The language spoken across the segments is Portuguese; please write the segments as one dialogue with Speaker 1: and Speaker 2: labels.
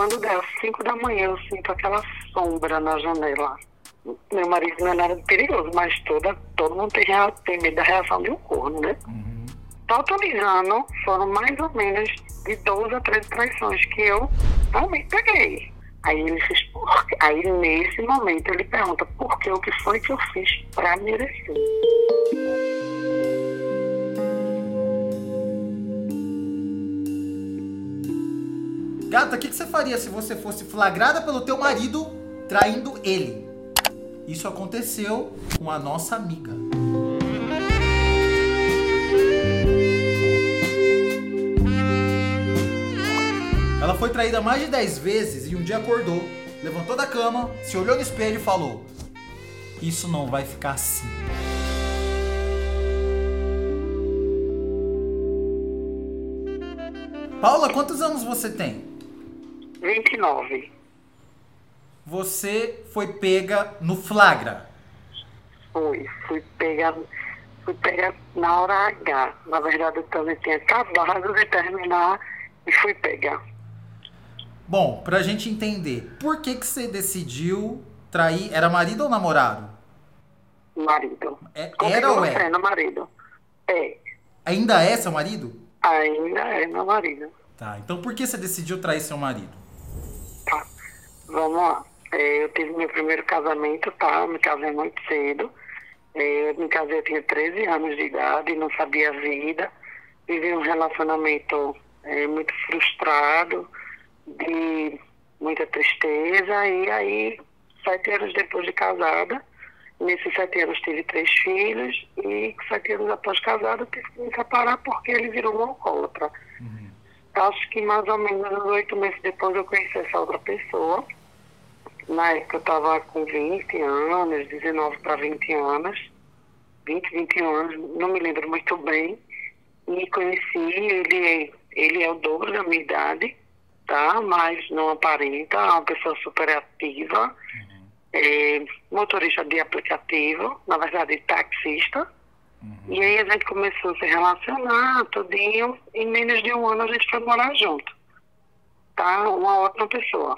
Speaker 1: quando der 5 da manhã, eu sinto aquela sombra na janela. Meu marido não é nada perigoso, mas toda, todo mundo tem, tem medo da reação de um corno, né?
Speaker 2: Uhum.
Speaker 1: Totalizando, foram mais ou menos de 12 a 13 traições que eu realmente peguei. Aí ele fez por? Aí nesse momento ele pergunta por que o que foi que eu fiz pra merecer.
Speaker 2: Gata, o que, que você faria se você fosse flagrada pelo teu marido traindo ele? Isso aconteceu com a nossa amiga. Ela foi traída mais de 10 vezes e um dia acordou, levantou da cama, se olhou no espelho e falou: Isso não vai ficar assim. Paula, quantos anos você tem?
Speaker 1: 29.
Speaker 2: Você foi pega no flagra.
Speaker 1: Fui, fui pegar, fui pegar na hora H. Na verdade, eu também tinha acabado de terminar e fui pegar.
Speaker 2: Bom, pra gente entender, por que que você decidiu trair? Era marido ou namorado?
Speaker 1: Marido.
Speaker 2: É- era ou é?
Speaker 1: sendo marido. É,
Speaker 2: Ainda é seu marido?
Speaker 1: ainda é meu marido.
Speaker 2: Tá, então por que você decidiu trair seu marido?
Speaker 1: Vamos lá. É, eu tive meu primeiro casamento, tá? Eu me casei muito cedo. É, eu me casei, eu tinha 13 anos de idade, não sabia a vida. Vivi um relacionamento é, muito frustrado, de muita tristeza. E aí, sete anos depois de casada, nesses sete anos tive três filhos. E sete anos após casada, eu tive que me separar porque ele virou um alcoólatra. Acho que mais ou menos uns oito meses depois eu conheci essa outra pessoa. Na época eu estava com 20 anos, 19 para 20 anos. 20, 21 anos, não me lembro muito bem. E conheci, ele, ele é o dobro da minha idade, tá? Mas não aparenta, é uma pessoa super ativa. É, motorista de aplicativo, na verdade taxista. E aí a gente começou a se relacionar, tudinho. Em menos de um ano a gente foi morar junto. Tá? Uma ótima pessoa.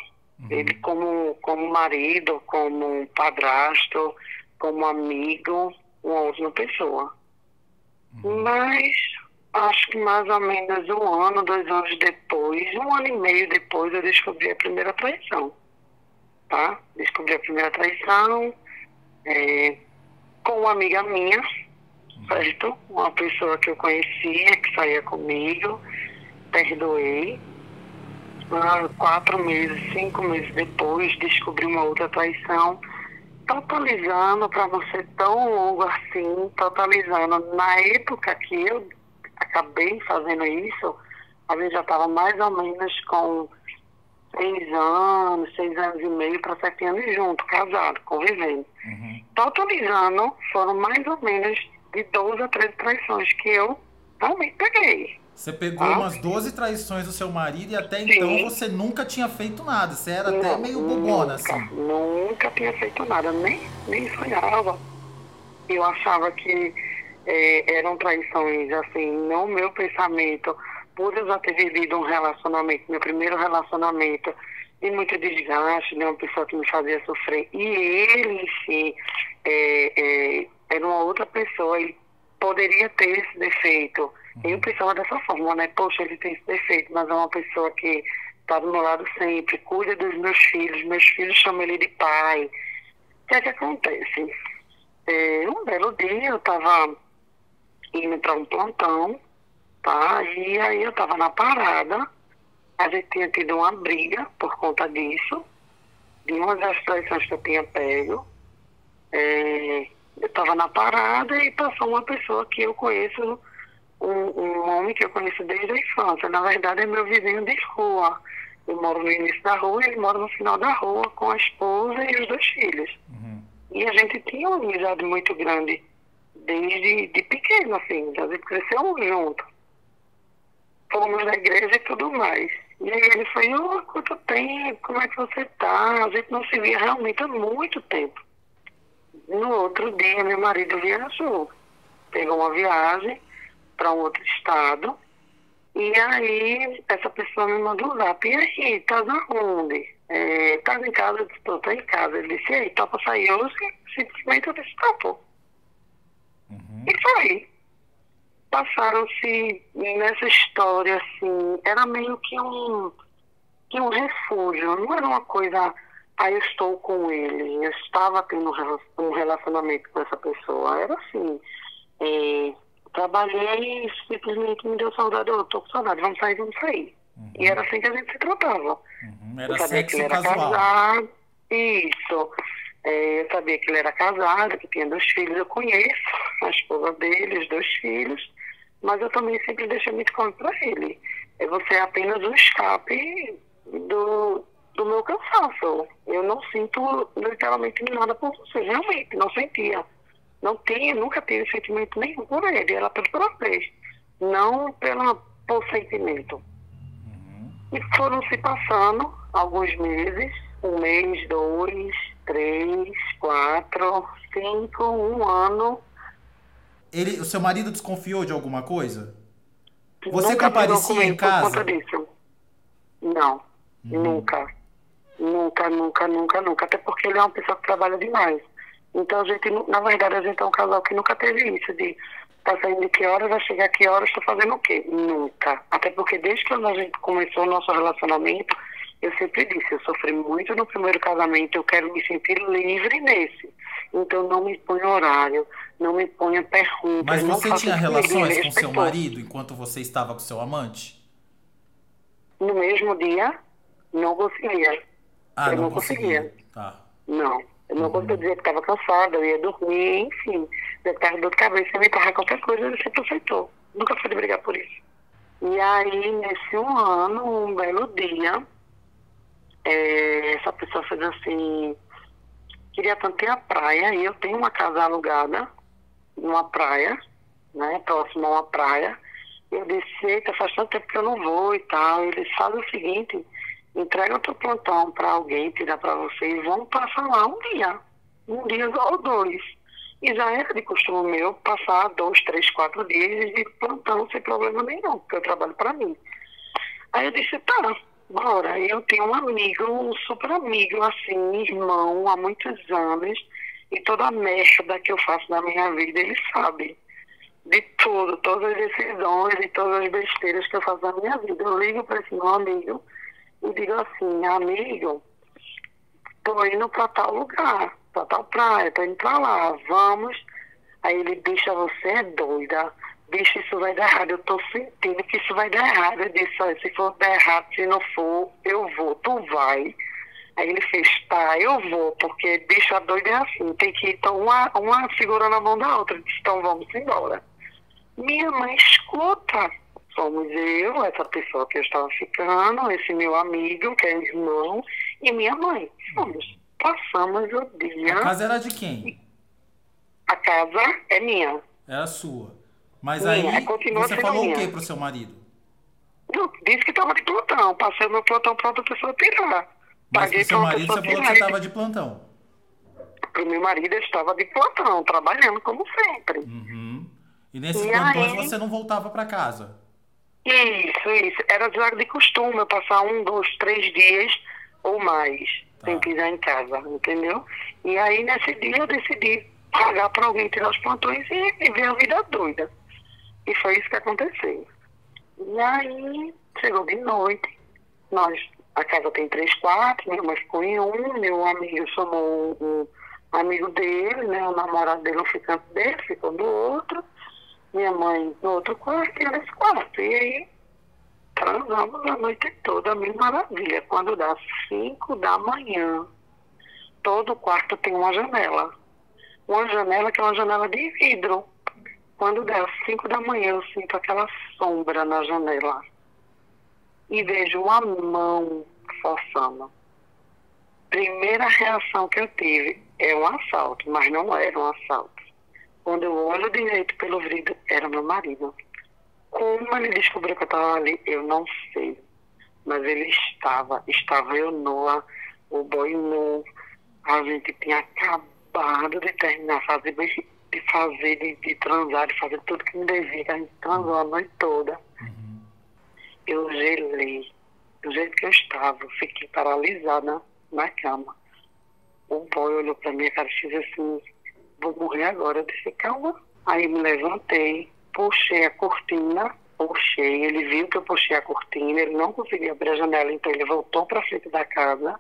Speaker 1: Ele como, como marido, como padrasto, como amigo, uma ótima pessoa. Mas acho que mais ou menos um ano, dois anos depois, um ano e meio depois, eu descobri a primeira traição. Tá? Descobri a primeira traição é, com uma amiga minha, certo? Uma pessoa que eu conhecia, que saía comigo, perdoei. Ah, Quatro meses, cinco meses depois, descobri uma outra traição, totalizando, para não ser tão longo assim, totalizando, na época que eu acabei fazendo isso, a gente já estava mais ou menos com seis anos, seis anos e meio para sete anos junto, casado, convivendo. Totalizando, foram mais ou menos de 12 a 13 traições que eu realmente peguei.
Speaker 2: Você pegou
Speaker 1: Ah.
Speaker 2: umas 12 traições do seu marido e até
Speaker 1: Sim.
Speaker 2: então você nunca tinha feito nada. Você era até
Speaker 1: Não,
Speaker 2: meio bobona,
Speaker 1: nunca,
Speaker 2: assim.
Speaker 1: Nunca tinha feito nada, nem, nem sonhava. Eu achava que eh, eram traições, assim, no meu pensamento, por eu já ter vivido um relacionamento, meu primeiro relacionamento, de muito desgaste, de uma pessoa que me fazia sofrer. E ele si eh, eh, era uma outra pessoa, ele poderia ter esse defeito. Eu pensava dessa forma, né? Poxa, ele tem esse defeito, mas é uma pessoa que está do meu lado sempre, cuida dos meus filhos, meus filhos chamam ele de pai. O que é que acontece? É, um belo dia eu estava indo para um plantão, tá? E aí eu estava na parada, a gente tinha tido uma briga por conta disso, de uma das traições que eu tinha pego. É, eu estava na parada e passou uma pessoa que eu conheço, um, um homem que eu conheço desde a infância. Na verdade, é meu vizinho de rua. Eu moro no início da rua, ele mora no final da rua com a esposa e os dois filhos. E a gente tinha uma amizade muito grande desde de pequeno, assim. A gente cresceu junto. Fomos na igreja e tudo mais. E aí ele falou, oh, quanto tempo, como é que você tá? A gente não se via realmente há muito tempo. No outro dia, meu marido viajou. Pegou uma viagem para um outro estado. E aí, essa pessoa me mandou um zap, e aí, tá onde? É, tá em casa? Eu disse, tô, tô em casa. Ele disse, e aí, topa sair hoje? Simplesmente eu disse, topo. Uhum. E foi. Passaram-se nessa história, assim, era meio que um, que um refúgio, não era uma coisa, aí ah, estou com ele, eu estava tendo um relacionamento com essa pessoa, era assim, é, trabalhei e simplesmente me deu saudade, eu estou com saudade, vamos sair, vamos sair. Uhum. E era assim que a gente se tratava.
Speaker 2: Uhum. Era eu sabia que ele era casual. casado,
Speaker 1: isso. É, eu sabia que ele era casado, que tinha dois filhos, eu conheço a esposa dele, os dois filhos, mas eu também sempre deixei muito claro para ele. É você é apenas um escape do, do meu cansaço. Eu não sinto literalmente nada por você, realmente, não sentia. Não tinha, nunca tive sentimento nenhum por ele, era pelo prazer, não pela, por sentimento. Uhum. E foram se passando alguns meses, um mês, dois, três, quatro, cinco, um ano.
Speaker 2: Ele, o seu marido desconfiou de alguma coisa? Você Nunca comparecia em casa?
Speaker 1: Por conta disso. Não, uhum. nunca. Nunca, nunca, nunca, nunca. Até porque ele é uma pessoa que trabalha demais. Então a gente, na verdade, a gente é um casal que nunca teve isso de tá saindo de que horas, vai chegar que horas, estou fazendo o quê? Nunca. Até porque desde que a gente começou o nosso relacionamento, eu sempre disse, eu sofri muito no primeiro casamento, eu quero me sentir livre nesse. Então não me ponha horário, não me ponha perguntas.
Speaker 2: Mas você tinha relações com seu marido enquanto você estava com seu amante?
Speaker 1: No mesmo dia, não conseguia.
Speaker 2: Ah, eu não, não conseguia. conseguia. Tá.
Speaker 1: Não. Eu não conseguia dizer que estava cansada, eu ia dormir, enfim. Eu estava dor de cabeça, me empurrar qualquer coisa, ele sempre aceitou. Nunca fui brigar por isso. E aí, nesse um ano, um belo dia, é, essa pessoa fez assim, queria tanto ir à praia, e eu tenho uma casa alugada numa praia, né, próximo a uma praia. Eu disse, eita, faz tanto tempo que eu não vou e tal. Ele faz o seguinte, entrega o teu plantão para alguém, tira para você e vão passar lá um dia, um dia ou dois. E já era de costume meu passar dois, três, quatro dias de plantão sem problema nenhum, porque eu trabalho para mim. Aí eu disse, tá, bora. Eu tenho um amigo, um super amigo, assim, irmão, há muitos anos, e toda a merda que eu faço na minha vida, ele sabe. De tudo, todas as decisões e todas as besteiras que eu faço na minha vida. Eu ligo para esse meu amigo e digo assim, amigo, tô indo para tal lugar, para tal praia, tô indo para lá, vamos. Aí ele, bicha, você é doida. Bicho, isso vai dar errado. Eu tô sentindo que isso vai dar errado. Eu disse, olha, se for dar errado, se não for, eu vou, tu vai. Aí ele fez, tá, eu vou, porque bicho, a doida é assim, tem que ir então, uma, uma segurando a mão da outra. Disse, então vamos embora. Minha mãe escuta Somos eu, essa pessoa que eu estava ficando, esse meu amigo, que é irmão, e minha mãe. Fomos. Passamos o dia.
Speaker 2: A casa era de quem?
Speaker 1: A casa é minha.
Speaker 2: Era sua. Mas minha, aí você falou minha. o que pro seu marido?
Speaker 1: Eu disse que estava de plantão. Passei meu plantão para outra pessoa tirar.
Speaker 2: Mas Paguei pro seu marido você falou que você estava de plantão.
Speaker 1: Pro meu marido estava de plantão, trabalhando como sempre.
Speaker 2: Uhum. E nesses e plantões aí... você não voltava para casa?
Speaker 1: Isso, isso. Era já de costume eu passar um, dois, três dias ou mais sem pisar em casa, entendeu? E aí nesse dia eu decidi pagar para alguém tirar os plantões e viver a vida doida. E foi isso que aconteceu. E aí chegou de noite, nós, a casa tem três quartos, minha mãe ficou em um, meu amigo chamou um, um amigo dele, né, o namorado dele, um ficante dele, ficou do outro minha mãe no outro quarto e eu nesse quarto. E aí transamos a noite toda, mil maravilha. Quando dá cinco da manhã, todo quarto tem uma janela. Uma janela que é uma janela de vidro. Quando dá cinco da manhã, eu sinto aquela sombra na janela. E vejo uma mão forçando. Primeira reação que eu tive é um assalto, mas não era um assalto quando eu olho direito pelo vidro, era meu marido. Como ele descobriu que eu estava ali, eu não sei. Mas ele estava. Estava eu nua, o boi nu. A gente tinha acabado de terminar, fazer, de fazer, de, de transar, de fazer tudo que me devia. A gente transou a noite toda. Uhum. eu gelei. Do jeito que eu estava, eu fiquei paralisada na cama. O boy olhou pra minha cara e disse assim, vou morrer agora. Disse, calma. Aí me levantei, puxei a cortina, puxei, ele viu que eu puxei a cortina, ele não conseguia abrir a janela, então ele voltou para frente da casa.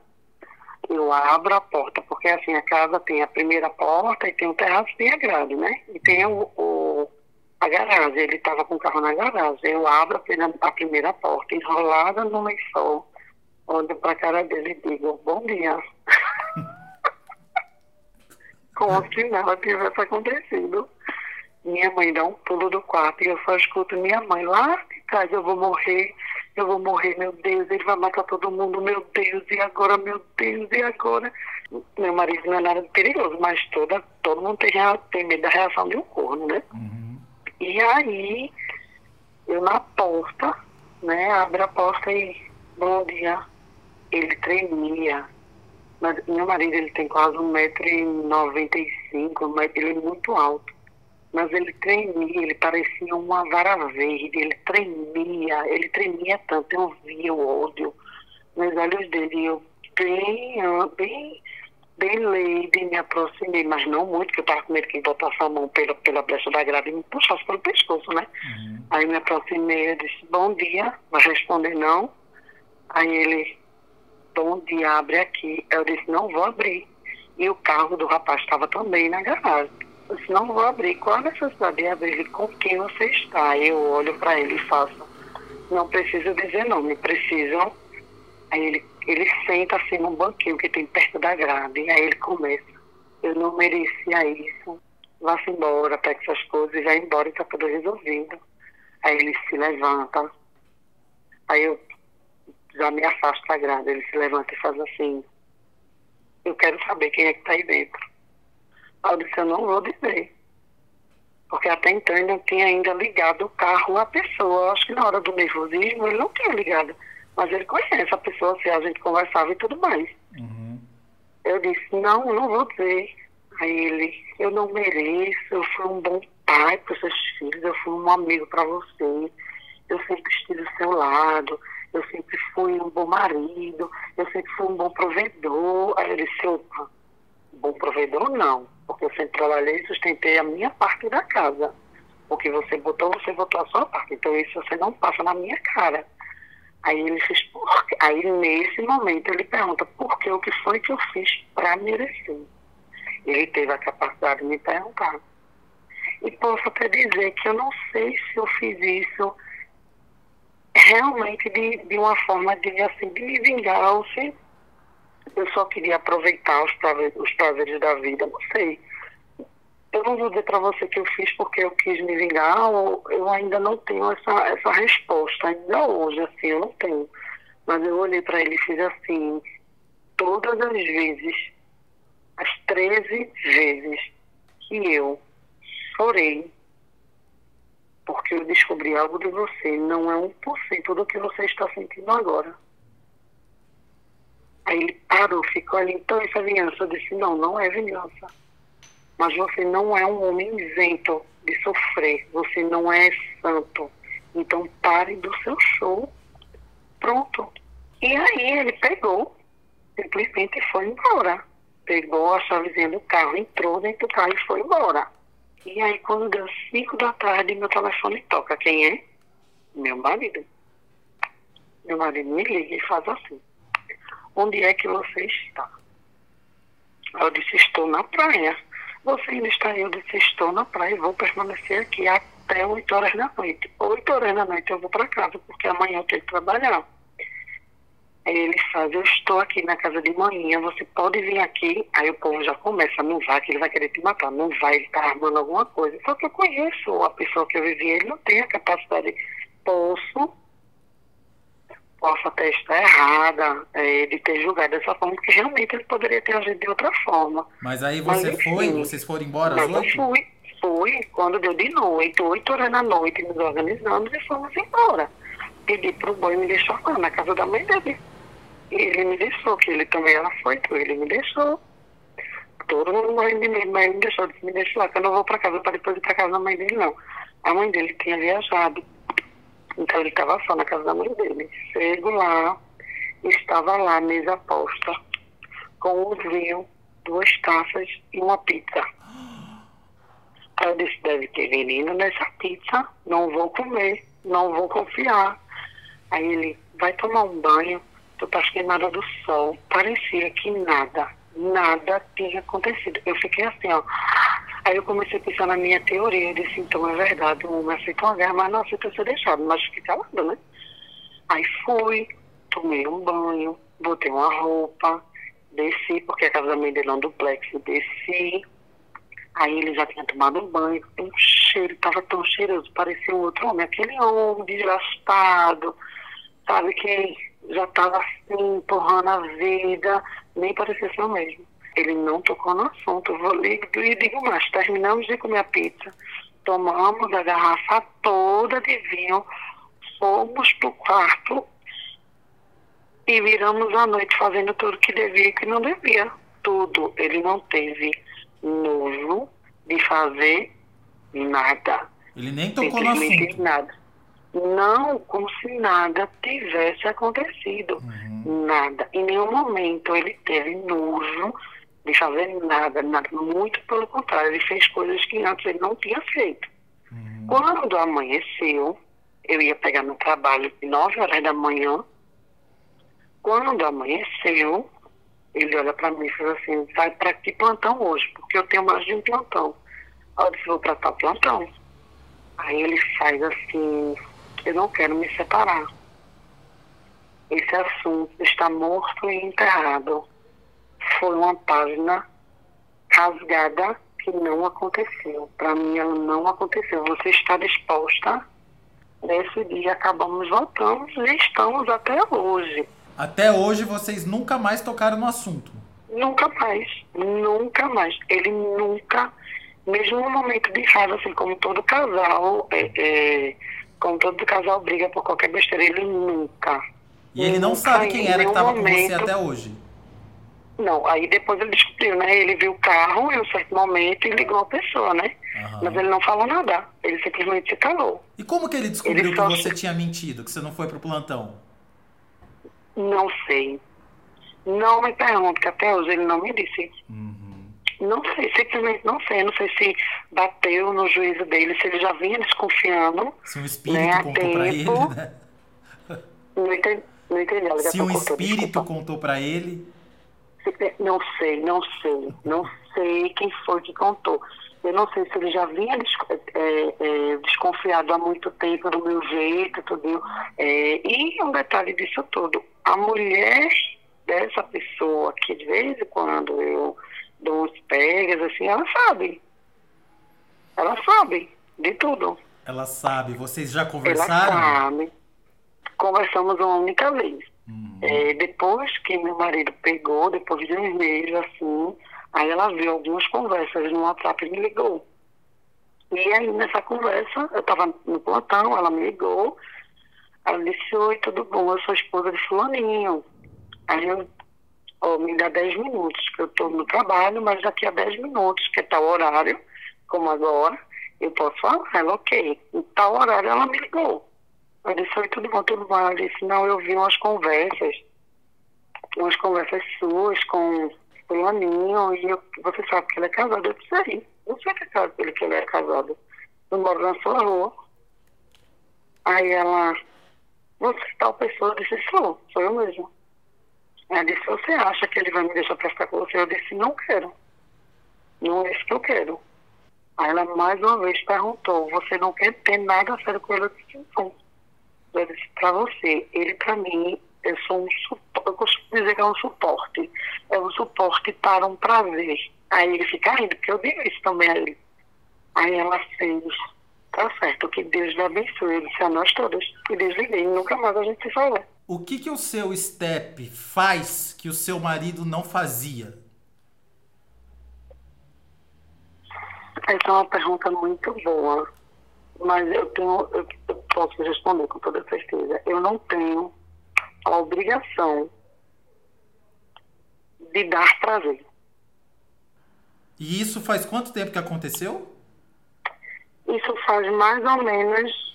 Speaker 1: Eu abro a porta, porque assim, a casa tem a primeira porta e tem o terraço e a grade, né? E tem o, o a garagem, ele estava com o carro na garagem. Eu abro a primeira porta, enrolada no lençol, olho para a cara dele e digo, bom dia. Como se nada tivesse acontecido. Minha mãe dá um pulo do quarto e eu só escuto minha mãe lá de trás, eu vou morrer, eu vou morrer, meu Deus, ele vai matar todo mundo, meu Deus, e agora, meu Deus, e agora? Meu marido não é nada perigoso, mas toda, todo mundo tem, tem medo da reação de um corno, né? Uhum. E aí, eu na porta, né, abre a porta e, bom dia, ele tremia. Mas meu marido, ele tem quase 1,95m, mas ele é muito alto mas ele tremia, ele parecia uma vara verde, ele tremia, ele tremia tanto, eu via o ódio nos olhos dele, eu bem, bem, bem leve, me aproximei, mas não muito, porque eu estava com medo que ele botasse a mão pela, pela brecha da grade e me puxasse pelo pescoço, né? Uhum. Aí me aproximei, eu disse, bom dia, vai responder não. Aí ele, bom dia, abre aqui. Eu disse, não vou abrir. E o carro do rapaz estava também na garagem. Eu disse, não vou abrir. Qual a necessidade de abrir? Com quem você está? Eu olho para ele e faço, não preciso dizer nome, precisam. Aí ele, ele senta assim num banquinho que tem perto da grade. Aí ele começa. Eu não merecia isso. Vá-se embora, pega essas coisas e vai embora e está tudo resolvido. Aí ele se levanta. Aí eu já me afasto da grade. Ele se levanta e faz assim. Eu quero saber quem é que está aí dentro. Eu disse, eu não vou dizer. Porque até então ele não tinha ainda ligado o carro à pessoa. Eu acho que na hora do nervosismo ele não tinha ligado. Mas ele conhece a pessoa, se a gente conversava e tudo mais. Uhum. Eu disse, não, não vou dizer. Aí ele, eu não mereço, eu fui um bom pai para os seus filhos, eu fui um amigo para você, eu sempre estive do seu lado, eu sempre fui um bom marido, eu sempre fui um bom provedor. Aí ele disse, opa, bom provedor não porque eu sempre trabalhei e sustentei a minha parte da casa. O que você botou, você botou a sua parte. Então isso você não passa na minha cara. Aí ele fez por Aí nesse momento ele pergunta por que o que foi que eu fiz para merecer. Ele teve a capacidade de me perguntar. E posso até dizer que eu não sei se eu fiz isso realmente de, de uma forma de, assim, de me vingar ou se eu só queria aproveitar os prazeres, os prazeres da vida, não sei. Eu não vou dizer para você que eu fiz porque eu quis me vingar, ou eu ainda não tenho essa, essa resposta, ainda hoje, assim, eu não tenho. Mas eu olhei para ele e fiz assim, todas as vezes, as 13 vezes que eu chorei porque eu descobri algo de você, não é 1% do que você está sentindo agora. Aí ele parou, ficou ali, então essa é vingança. Eu disse, não, não é vingança. Mas você não é um homem isento de sofrer, você não é santo. Então pare do seu show. Pronto. E aí ele pegou, simplesmente foi embora. Pegou a chavezinha do carro, entrou dentro do carro e foi embora. E aí quando deu 5 da tarde, meu telefone toca. Quem é? Meu marido. Meu marido me liga e faz assim onde é que você está? Eu disse, estou na praia. Você ainda está? Eu disse, estou na praia e vou permanecer aqui até 8 horas da noite. 8 horas da noite eu vou para casa, porque amanhã eu tenho que trabalhar. Aí ele faz, eu estou aqui na casa de manhã, você pode vir aqui. Aí o povo já começa, não vai, que ele vai querer te matar, não vai, ele está armando alguma coisa. Só que eu conheço a pessoa que eu vivi, ele não tem a capacidade. Posso possa até estar errada, é, de ter julgado dessa forma, porque realmente ele poderia ter agido de outra forma.
Speaker 2: Mas aí você Mas, foi, vocês foram embora às
Speaker 1: oito? Eu fui, fui, quando deu de noite, oito horas da noite, nos organizamos e fomos embora. Pedi para o boi me deixar lá na casa da mãe dele. Ele me deixou, que ele também era foito, ele me deixou. Todo mundo morrendo de medo, mas ele me deixou, disse, me deixou lá, que eu não vou para casa para depois ir para casa da mãe dele, não. A mãe dele tinha viajado Então ele estava só na casa da mãe dele. Chego lá, estava lá mesa posta, com um vinho, duas taças e uma pizza. Aí eu disse, deve ter veneno nessa pizza, não vou comer, não vou confiar. Aí ele, vai tomar um banho, tu tá queimada do sol. Parecia que nada, nada tinha acontecido. Eu fiquei assim, ó. Aí eu comecei a pensar na minha teoria, eu disse, então é verdade, o homem aceita uma guerra, mas não aceita ser deixado, mas fica calado, né? Aí fui, tomei um banho, botei uma roupa, desci, porque a casa da mãe dele é um duplex, desci. Aí ele já tinha tomado um banho, um cheiro, estava tão cheiroso, parecia um outro homem, aquele homem desgastado, sabe, que já estava assim, empurrando a vida, nem parecia ser o mesmo. Ele não tocou no assunto, vou ligo e digo mais, terminamos de comer a pizza, tomamos a garrafa toda de vinho, fomos pro quarto e viramos a noite fazendo tudo que devia e que não devia. Tudo. Ele não teve nojo de fazer nada.
Speaker 2: Ele nem tocou no assunto.
Speaker 1: nada. Não como se nada tivesse acontecido.
Speaker 2: Uhum.
Speaker 1: Nada. Em nenhum momento ele teve nojo de fazer nada, nada. Muito pelo contrário, ele fez coisas que antes ele não tinha feito.
Speaker 2: Uhum.
Speaker 1: Quando amanheceu, eu ia pegar no trabalho de 9 horas da manhã. Quando amanheceu, ele olha para mim e fala assim, vai para que plantão hoje? Porque eu tenho mais de um plantão. Eu disse, vou para tal plantão. Aí ele faz assim, eu não quero me separar. Esse assunto está morto e enterrado. Foi uma página rasgada que não aconteceu. Para mim, ela não aconteceu. Você está disposta? Nesse dia acabamos voltando e estamos até hoje.
Speaker 2: Até hoje vocês nunca mais tocaram no assunto.
Speaker 1: Nunca mais, nunca mais. Ele nunca, mesmo no momento de raiva, assim, como todo casal, é, é, como todo casal briga por qualquer besteira, ele nunca.
Speaker 2: E ele não
Speaker 1: nunca,
Speaker 2: sabe quem
Speaker 1: em
Speaker 2: era que estava com você até hoje.
Speaker 1: Não, aí depois ele descobriu, né? Ele viu o carro em um certo momento e ligou a pessoa, né?
Speaker 2: Aham.
Speaker 1: Mas ele não falou nada. Ele simplesmente se calou.
Speaker 2: E como que ele descobriu
Speaker 1: Ele
Speaker 2: que
Speaker 1: só-
Speaker 2: você tinha mentido, que você não foi pro plantão?
Speaker 1: Não sei. Não me pergunto, que até hoje ele não me disse.
Speaker 2: Uhum.
Speaker 1: Não sei, simplesmente não sei. Não sei se bateu no juízo dele, se ele já vinha desconfiando.
Speaker 2: Se um espírito
Speaker 1: Né,
Speaker 2: contou pra ele, né?
Speaker 1: Não entendi. Não entendi.
Speaker 2: Se um
Speaker 1: cortou,
Speaker 2: espírito
Speaker 1: desculpa.
Speaker 2: contou pra ele.
Speaker 1: Se- Não sei, não sei. Não sei quem foi que contou. Eu não sei se ele já vinha des- é, é, desconfiado há muito tempo do meu jeito, tudo. É, e um detalhe disso tudo. A mulher dessa pessoa, que de vez em quando eu dou uns pegas, assim, ela sabe. Ela sabe de tudo.
Speaker 2: Ela sabe, vocês já
Speaker 1: Ela
Speaker 2: conversaram?
Speaker 1: sabe. Conversamos uma única vez.
Speaker 2: Hum.
Speaker 1: É, depois que meu marido pegou, depois de uns meses, assim, aí ela viu algumas conversas no WhatsApp e me ligou. E aí, nessa conversa, eu estava no plantão, ela me ligou, ela disse, oi, tudo bom? Eu sou esposa de fulaninho. Aí eu, ó, me dá 10 minutos, que eu estou no trabalho, mas daqui a 10 minutos, que é tal horário, como agora, eu posso falar. Ela, ok. Em tal horário ela me ligou. Eu disse, oi, tudo bom, tudo bom? Ela disse, não, eu vi umas conversas, umas conversas suas com fulaninho, e eu, você sabe que ele é casado. Eu disse, sei, eu sei que é casado, que ele é casado. Eu moro na sua rua. Aí ela, você é tal pessoa? Eu disse, sou, sou eu mesmo. Ela disse, você acha que ele vai me deixar pra ficar com você? Eu disse, não quero. Não é isso que eu quero. Aí ela mais uma vez perguntou, você não quer ter nada a sério com ele? Eu disse, não. Eu disse, pra você, ele pra mim, eu sou um suporte, eu costumo dizer que é um suporte. É um suporte para um prazer. Aí ele fica rindo, porque eu digo isso também a ele. Aí ela fez, tá certo, que Deus lhe abençoe. Eu disse a nós todas. E desliguei, nunca mais a gente se falou.
Speaker 2: O que que o seu step faz que o seu marido não fazia?
Speaker 1: Essa é uma pergunta muito boa, mas eu tenho, eu, eu posso responder com toda certeza. Eu não tenho a obrigação de dar prazer.
Speaker 2: E isso faz quanto tempo que aconteceu?
Speaker 1: Isso faz mais ou menos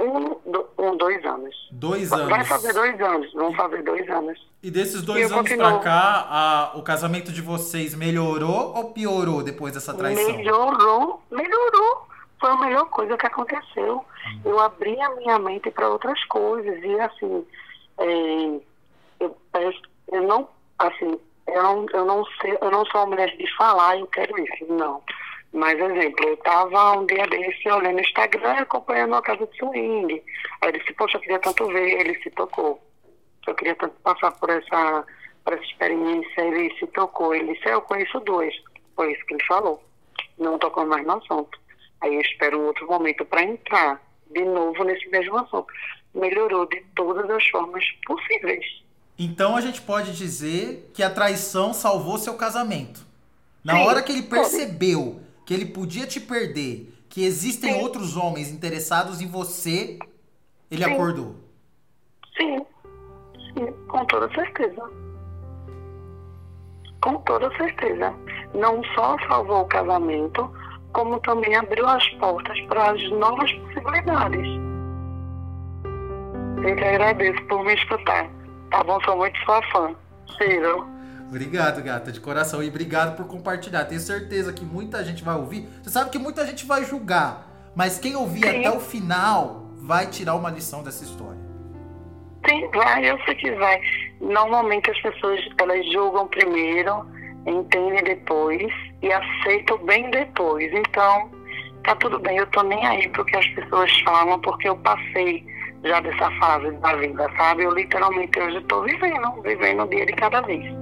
Speaker 1: Um, um, dois anos.
Speaker 2: Dois anos.
Speaker 1: Vai fazer dois anos, vão fazer dois anos.
Speaker 2: E desses dois anos continuo. pra cá, a, o casamento de vocês melhorou ou piorou depois dessa traição?
Speaker 1: Melhorou, melhorou. Foi a melhor coisa que aconteceu. Hum. Eu abri a minha mente para outras coisas. E assim, é, eu, eu não, assim, eu não, eu não sei, eu não sou uma mulher de falar, eu quero isso, não. Mas, exemplo, eu estava um dia desse olhando no Instagram acompanhando uma casa de swing. Aí eu disse, poxa, eu queria tanto ver, ele se tocou. Eu queria tanto passar por essa, por essa experiência, ele se tocou. Ele disse, eu conheço dois. Foi isso que ele falou. Não tocou mais no assunto. Aí eu espero um outro momento para entrar de novo nesse mesmo assunto. Melhorou de todas as formas possíveis.
Speaker 2: Então a gente pode dizer que a traição salvou seu casamento. Na Sim, hora que ele percebeu. Que ele podia te perder, que existem Sim. outros homens interessados em você, ele Sim. acordou.
Speaker 1: Sim. Sim, com toda certeza. Com toda certeza. Não só salvou o casamento, como também abriu as portas para as novas possibilidades. Eu que agradeço por me escutar. Tá bom? Sou muito sua fã. Ciro.
Speaker 2: Obrigado, gata, de coração. E obrigado por compartilhar. Tenho certeza que muita gente vai ouvir. Você sabe que muita gente vai julgar. Mas quem ouvir Sim. até o final vai tirar uma lição dessa história.
Speaker 1: Sim, vai, eu sei que vai. Normalmente as pessoas elas julgam primeiro, entendem depois e aceitam bem depois. Então, tá tudo bem, eu tô nem aí pro que as pessoas falam, porque eu passei já dessa fase da vida, sabe? Eu literalmente hoje estou vivendo, vivendo um dia de cada vez.